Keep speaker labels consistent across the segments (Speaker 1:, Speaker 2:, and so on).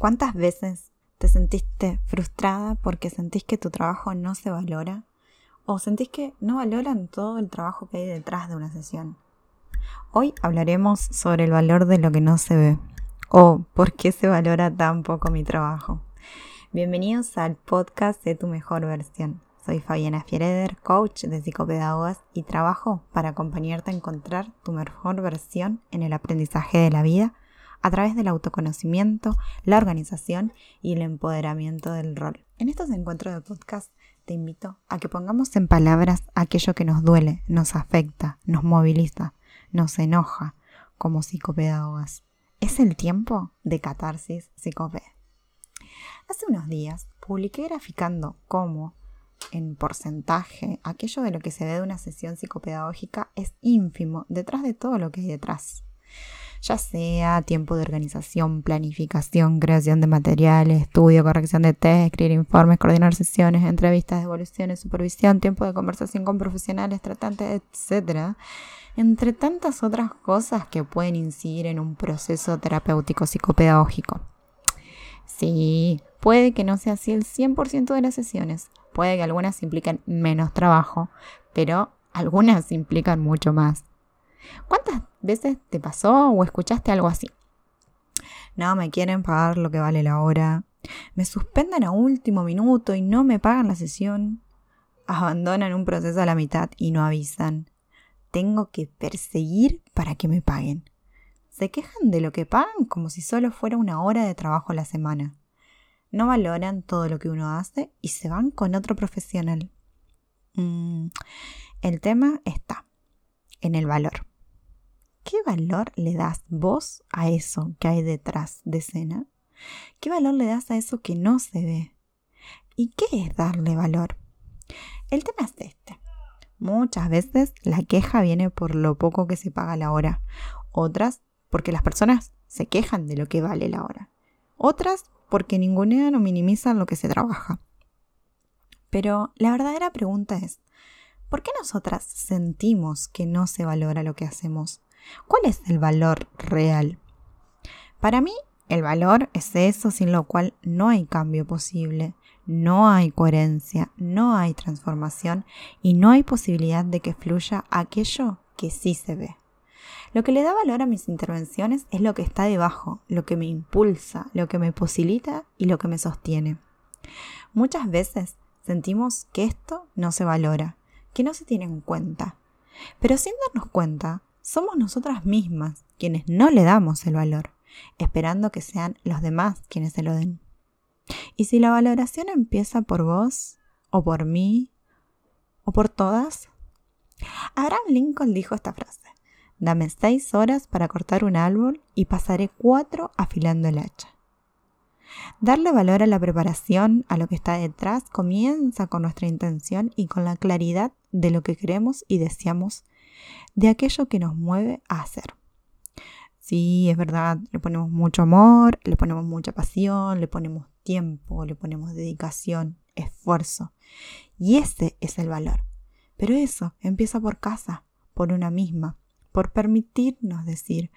Speaker 1: ¿Cuántas veces te sentiste frustrada porque sentís que tu trabajo no se valora? ¿O sentís que no valoran todo el trabajo que hay detrás de una sesión? Hoy hablaremos sobre el valor de lo que no se ve o por qué se valora tan poco mi trabajo. Bienvenidos al podcast de tu mejor versión. Soy Fabiana Fiereder, coach de psicopedagogas y trabajo para acompañarte a encontrar tu mejor versión en el aprendizaje de la vida a través del autoconocimiento, la organización y el empoderamiento del rol. En estos encuentros de podcast te invito a que pongamos en palabras aquello que nos duele, nos afecta, nos moviliza, nos enoja como psicopedagogas. Es el tiempo de catarsis psicoped. Hace unos días publiqué graficando cómo, en porcentaje, aquello de lo que se ve de una sesión psicopedagógica es ínfimo detrás de todo lo que hay detrás ya sea tiempo de organización, planificación, creación de materiales, estudio, corrección de test, escribir informes, coordinar sesiones, entrevistas, devoluciones, supervisión, tiempo de conversación con profesionales, tratantes, etc. Entre tantas otras cosas que pueden incidir en un proceso terapéutico psicopedagógico. Sí, puede que no sea así el 100% de las sesiones, puede que algunas impliquen menos trabajo, pero algunas implican mucho más. ¿Cuántas veces te pasó o escuchaste algo así? No me quieren pagar lo que vale la hora. Me suspenden a último minuto y no me pagan la sesión. Abandonan un proceso a la mitad y no avisan. Tengo que perseguir para que me paguen. Se quejan de lo que pagan como si solo fuera una hora de trabajo a la semana. No valoran todo lo que uno hace y se van con otro profesional. Mm, el tema está en el valor. ¿Qué valor le das vos a eso que hay detrás de escena? ¿Qué valor le das a eso que no se ve? ¿Y qué es darle valor? El tema es este. Muchas veces la queja viene por lo poco que se paga la hora. Otras porque las personas se quejan de lo que vale la hora. Otras porque ningunean o minimizan lo que se trabaja. Pero la verdadera pregunta es, ¿por qué nosotras sentimos que no se valora lo que hacemos? ¿Cuál es el valor real? Para mí, el valor es eso sin lo cual no hay cambio posible, no hay coherencia, no hay transformación y no hay posibilidad de que fluya aquello que sí se ve. Lo que le da valor a mis intervenciones es lo que está debajo, lo que me impulsa, lo que me posibilita y lo que me sostiene. Muchas veces sentimos que esto no se valora, que no se tiene en cuenta, pero sin darnos cuenta somos nosotras mismas quienes no le damos el valor, esperando que sean los demás quienes se lo den. Y si la valoración empieza por vos, o por mí, o por todas, Abraham Lincoln dijo esta frase, dame seis horas para cortar un árbol y pasaré cuatro afilando el hacha. Darle valor a la preparación, a lo que está detrás, comienza con nuestra intención y con la claridad de lo que queremos y deseamos de aquello que nos mueve a hacer. Sí, es verdad, le ponemos mucho amor, le ponemos mucha pasión, le ponemos tiempo, le ponemos dedicación, esfuerzo. Y ese es el valor. Pero eso empieza por casa, por una misma, por permitirnos decir,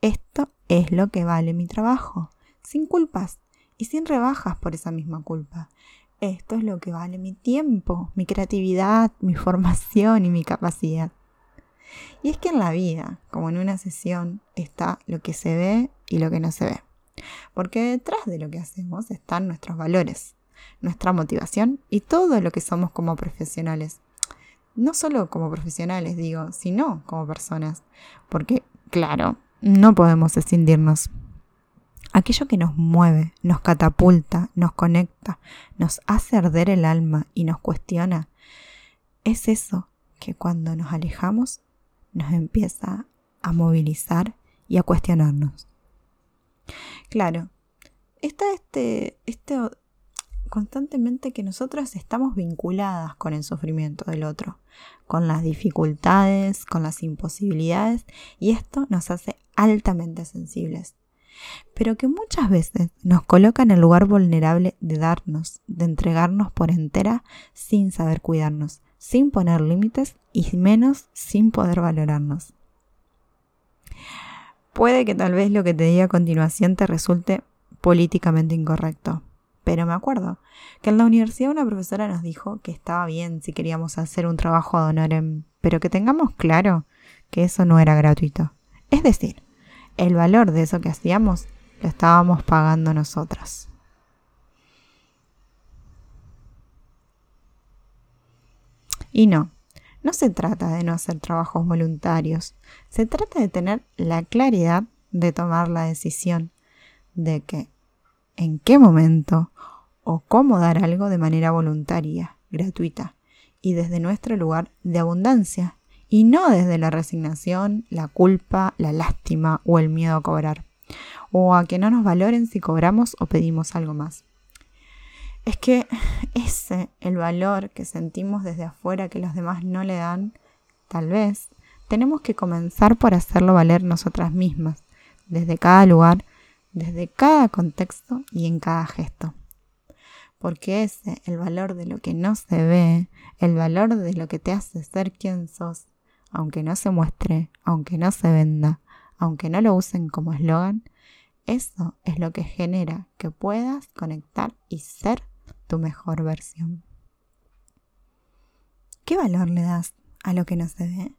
Speaker 1: esto es lo que vale mi trabajo, sin culpas y sin rebajas por esa misma culpa. Esto es lo que vale mi tiempo, mi creatividad, mi formación y mi capacidad. Y es que en la vida, como en una sesión, está lo que se ve y lo que no se ve. Porque detrás de lo que hacemos están nuestros valores, nuestra motivación y todo lo que somos como profesionales. No solo como profesionales, digo, sino como personas. Porque, claro, no podemos escindirnos. Aquello que nos mueve, nos catapulta, nos conecta, nos hace arder el alma y nos cuestiona, es eso que cuando nos alejamos nos empieza a movilizar y a cuestionarnos. Claro, está este, este constantemente que nosotras estamos vinculadas con el sufrimiento del otro, con las dificultades, con las imposibilidades, y esto nos hace altamente sensibles. Pero que muchas veces nos coloca en el lugar vulnerable de darnos, de entregarnos por entera sin saber cuidarnos, sin poner límites y menos sin poder valorarnos. Puede que tal vez lo que te diga a continuación te resulte políticamente incorrecto. Pero me acuerdo que en la universidad una profesora nos dijo que estaba bien si queríamos hacer un trabajo ad honorem, pero que tengamos claro que eso no era gratuito. Es decir, el valor de eso que hacíamos lo estábamos pagando nosotras. Y no, no se trata de no hacer trabajos voluntarios, se trata de tener la claridad de tomar la decisión de que en qué momento o cómo dar algo de manera voluntaria, gratuita y desde nuestro lugar de abundancia y no desde la resignación, la culpa, la lástima o el miedo a cobrar o a que no nos valoren si cobramos o pedimos algo más. Es que ese, el valor que sentimos desde afuera que los demás no le dan, tal vez, tenemos que comenzar por hacerlo valer nosotras mismas, desde cada lugar, desde cada contexto y en cada gesto. Porque ese, el valor de lo que no se ve, el valor de lo que te hace ser quien sos, aunque no se muestre, aunque no se venda, aunque no lo usen como eslogan, eso es lo que genera que puedas conectar y ser tu mejor versión. ¿Qué valor le das a lo que no se ve?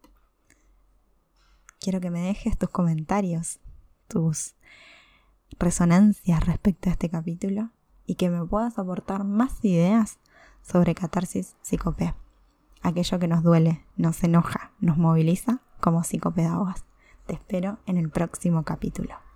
Speaker 1: Quiero que me dejes tus comentarios, tus resonancias respecto a este capítulo y que me puedas aportar más ideas sobre catarsis psicopé, aquello que nos duele, nos enoja, nos moviliza como psicopedagogas. Te espero en el próximo capítulo.